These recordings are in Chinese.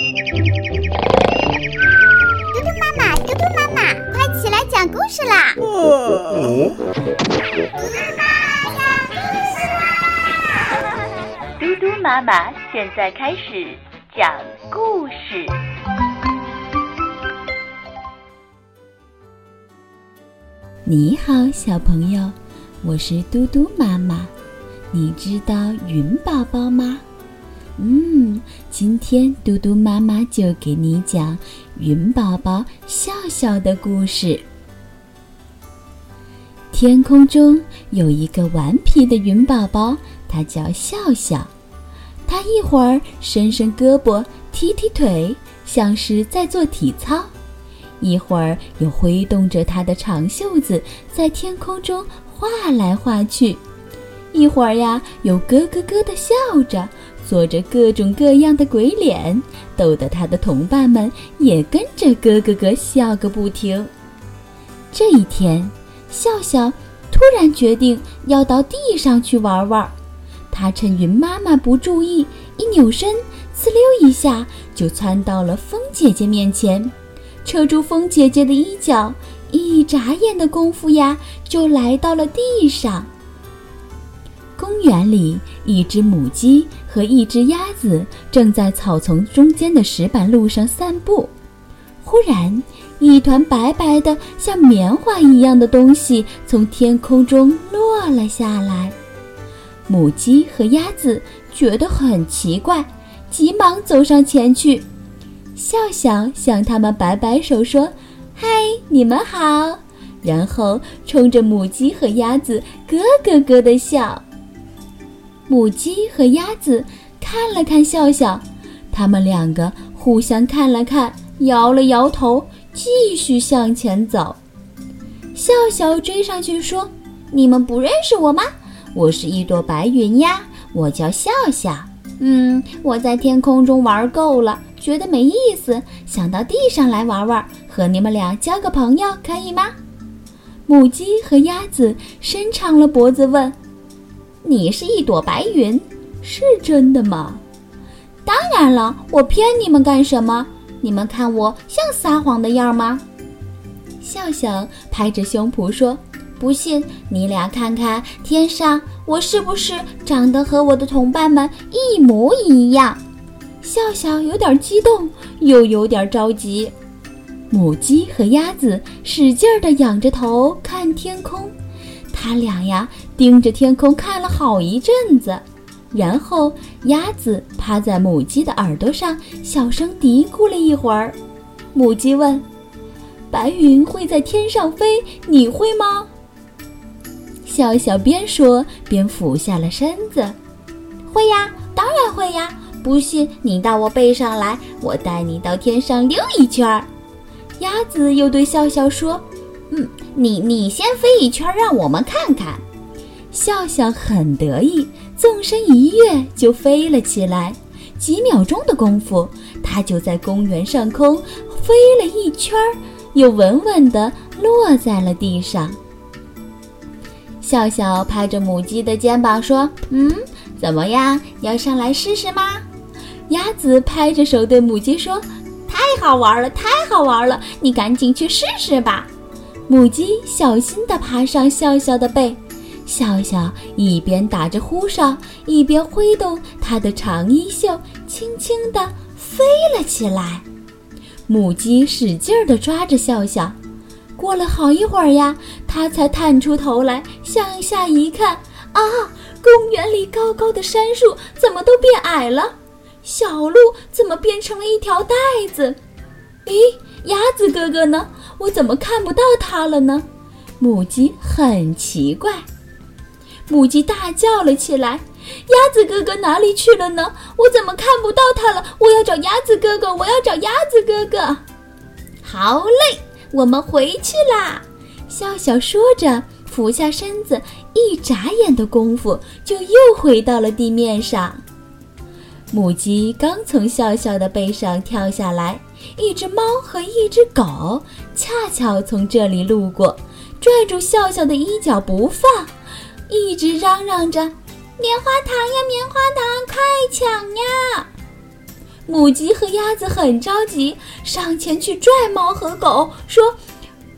嘟嘟妈妈，嘟嘟妈妈，快起来讲故事啦！嘟嘟妈妈讲故事啦！嘟嘟妈妈现在开始讲故事。你好，小朋友，我是嘟嘟妈妈。你知道云宝宝吗？嗯，今天嘟嘟妈妈就给你讲云宝宝笑笑的故事。天空中有一个顽皮的云宝宝，它叫笑笑。它一会儿伸伸胳膊，踢踢腿，像是在做体操；一会儿又挥动着它的长袖子，在天空中画来画去。一会儿呀，又咯咯咯地笑着，做着各种各样的鬼脸，逗得他的同伴们也跟着咯咯咯笑个不停。这一天，笑笑突然决定要到地上去玩玩。他趁云妈妈不注意，一扭身，呲溜一下就窜到了风姐姐面前，扯住风姐姐的衣角，一眨眼的功夫呀，就来到了地上。公园里，一只母鸡和一只鸭子正在草丛中间的石板路上散步。忽然，一团白白的、像棉花一样的东西从天空中落了下来。母鸡和鸭子觉得很奇怪，急忙走上前去，笑笑向他们摆摆手说：“嗨，你们好！”然后冲着母鸡和鸭子咯咯咯地笑。母鸡和鸭子看了看笑笑，他们两个互相看了看，摇了摇头，继续向前走。笑笑追上去说：“你们不认识我吗？我是一朵白云呀，我叫笑笑。嗯，我在天空中玩够了，觉得没意思，想到地上来玩玩，和你们俩交个朋友，可以吗？”母鸡和鸭子伸长了脖子问。你是一朵白云，是真的吗？当然了，我骗你们干什么？你们看我像撒谎的样吗？笑笑拍着胸脯说：“不信，你俩看看天上，我是不是长得和我的同伴们一模一样？”笑笑有点激动，又有点着急。母鸡和鸭子使劲儿地仰着头看天空。他俩呀，盯着天空看了好一阵子，然后鸭子趴在母鸡的耳朵上，小声嘀咕了一会儿。母鸡问：“白云会在天上飞，你会吗？”笑笑边说边俯下了身子：“会呀，当然会呀！不信你到我背上来，我带你到天上溜一圈儿。”鸭子又对笑笑说。嗯，你你先飞一圈，让我们看看。笑笑很得意，纵身一跃就飞了起来。几秒钟的功夫，它就在公园上空飞了一圈，又稳稳地落在了地上。笑笑拍着母鸡的肩膀说：“嗯，怎么样？要上来试试吗？”鸭子拍着手对母鸡说：“太好玩了，太好玩了！你赶紧去试试吧。”母鸡小心地爬上笑笑的背，笑笑一边打着呼哨，一边挥动它的长衣袖，轻轻地飞了起来。母鸡使劲地抓着笑笑，过了好一会儿呀，它才探出头来，向下一看，啊，公园里高高的杉树怎么都变矮了？小路怎么变成了一条带子？咦，鸭子哥哥呢？我怎么看不到它了呢？母鸡很奇怪，母鸡大叫了起来：“鸭子哥哥哪里去了呢？我怎么看不到它了？我要找鸭子哥哥！我要找鸭子哥哥！”好嘞，我们回去啦！笑笑说着，俯下身子，一眨眼的功夫就又回到了地面上。母鸡刚从笑笑的背上跳下来。一只猫和一只狗恰巧从这里路过，拽住笑笑的衣角不放，一直嚷嚷着：“棉花糖呀，棉花糖，快抢呀！”母鸡和鸭子很着急，上前去拽猫和狗，说：“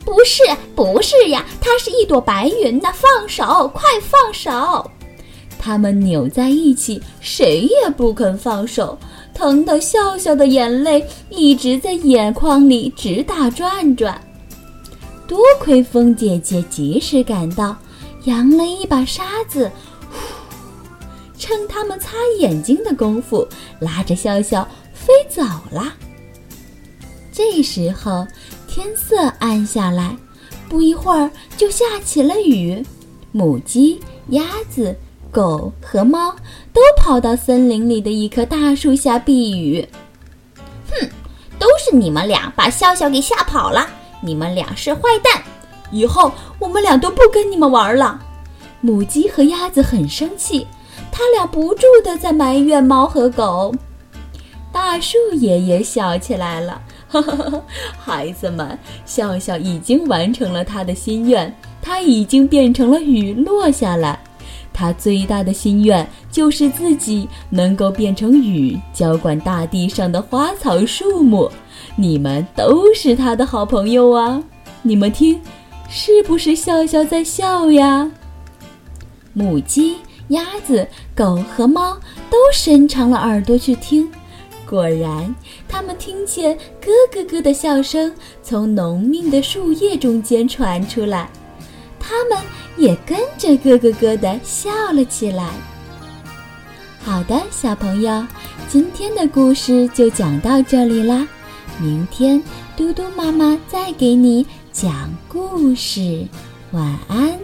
不是，不是呀，它是一朵白云呢！放手，快放手！”它们扭在一起，谁也不肯放手，疼得笑笑的眼泪一直在眼眶里直打转转。多亏风姐姐及时赶到，扬了一把沙子，趁他们擦眼睛的功夫，拉着笑笑。飞走了。这时候天色暗下来，不一会儿就下起了雨。母鸡、鸭子、狗和猫都跑到森林里的一棵大树下避雨。哼，都是你们俩把笑笑给吓跑了！你们俩是坏蛋，以后我们俩都不跟你们玩了。母鸡和鸭子很生气，他俩不住的在埋怨猫和狗。大树爷爷笑起来了，哈哈哈！孩子们，笑笑已经完成了他的心愿，他已经变成了雨落下来。他最大的心愿就是自己能够变成雨，浇灌大地上的花草树木。你们都是他的好朋友啊！你们听，是不是笑笑在笑呀？母鸡、鸭子、狗和猫都伸长了耳朵去听。果然，他们听见咯咯咯的笑声从浓密的树叶中间传出来，他们也跟着咯咯咯的笑了起来。好的，小朋友，今天的故事就讲到这里啦，明天嘟嘟妈妈再给你讲故事，晚安。